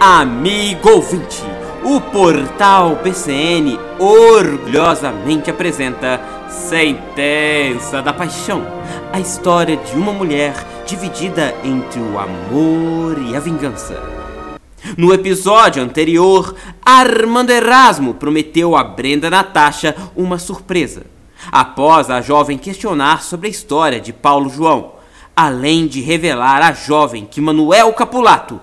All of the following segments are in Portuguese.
Amigo ouvinte, o portal PCN orgulhosamente apresenta Sentença da Paixão a história de uma mulher dividida entre o amor e a vingança. No episódio anterior, Armando Erasmo prometeu a Brenda Natasha uma surpresa, após a jovem questionar sobre a história de Paulo João, além de revelar à jovem que Manuel Capulato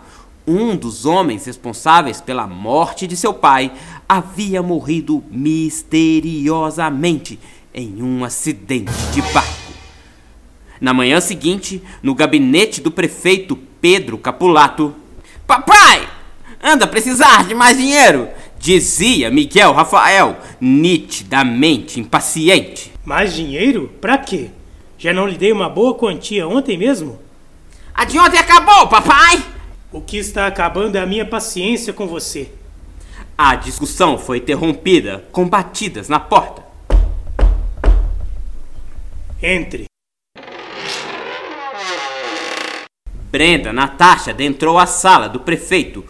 um dos homens responsáveis pela morte de seu pai havia morrido misteriosamente em um acidente de barco. Na manhã seguinte, no gabinete do prefeito Pedro Capulato, Papai, anda a precisar de mais dinheiro, dizia Miguel Rafael, nitidamente impaciente. Mais dinheiro? Pra quê? Já não lhe dei uma boa quantia ontem mesmo? A de ontem acabou, papai! O que está acabando é a minha paciência com você. A discussão foi interrompida com batidas na porta. Entre. Brenda Natasha adentrou a sala do prefeito,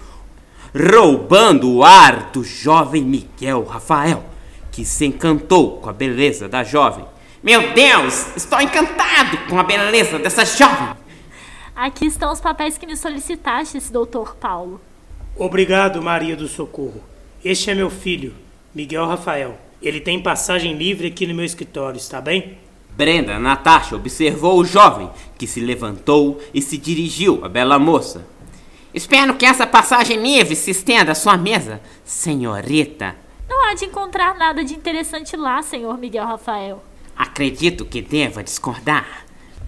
roubando o ar do jovem Miguel Rafael, que se encantou com a beleza da jovem. Meu Deus, estou encantado com a beleza dessa jovem. Aqui estão os papéis que me solicitastes, doutor Paulo. Obrigado, Maria do Socorro. Este é meu filho, Miguel Rafael. Ele tem passagem livre aqui no meu escritório, está bem? Brenda Natasha observou o jovem, que se levantou e se dirigiu à bela moça. Espero que essa passagem livre se estenda à sua mesa, senhorita. Não há de encontrar nada de interessante lá, senhor Miguel Rafael. Acredito que deva discordar.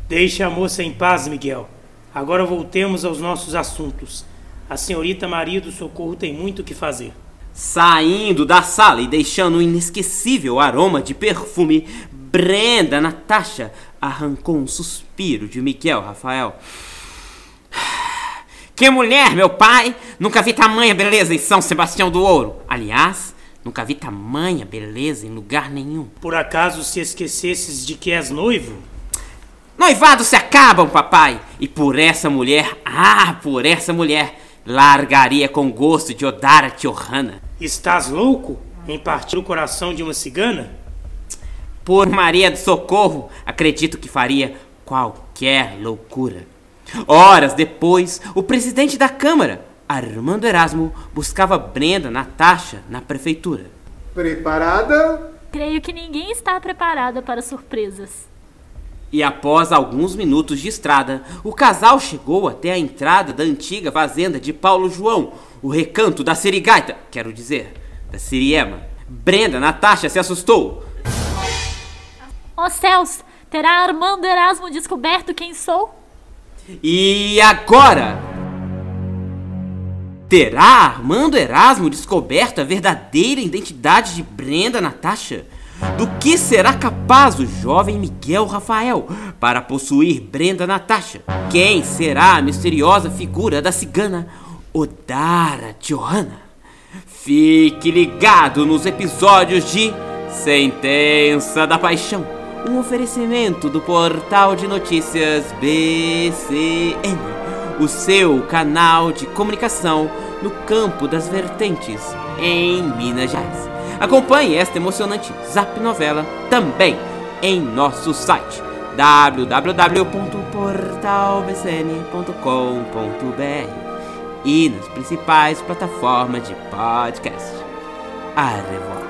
Deixe a moça em paz, Miguel. Agora voltemos aos nossos assuntos. A senhorita Maria do Socorro tem muito o que fazer. Saindo da sala e deixando um inesquecível aroma de perfume, Brenda Natasha arrancou um suspiro de Miguel Rafael. Que mulher, meu pai! Nunca vi tamanha beleza em São Sebastião do Ouro. Aliás, nunca vi tamanha beleza em lugar nenhum. Por acaso se esquecesses de que és noivo? Noivados se acabam, papai! E por essa mulher, ah, por essa mulher, largaria com gosto de Odara Tiohana. Estás louco em partir o coração de uma cigana? Por Maria do Socorro, acredito que faria qualquer loucura. Horas depois, o presidente da Câmara, Armando Erasmo, buscava Brenda Natasha na prefeitura. Preparada? Creio que ninguém está preparada para surpresas. E após alguns minutos de estrada, o casal chegou até a entrada da antiga fazenda de Paulo João, o recanto da Sirigaita, quero dizer, da Siriema. Brenda Natasha se assustou. Ó céus, terá Armando Erasmo descoberto quem sou? E agora? Terá Armando Erasmo descoberto a verdadeira identidade de Brenda Natasha? Do que será capaz o jovem Miguel Rafael para possuir Brenda Natasha? Quem será a misteriosa figura da cigana Odara Johanna? Fique ligado nos episódios de Sentença da Paixão, um oferecimento do portal de notícias BCN, o seu canal de comunicação no campo das vertentes em Minas Gerais. Acompanhe esta emocionante Zap Novela também em nosso site www.portalbcn.com.br e nas principais plataformas de podcast. A revoir.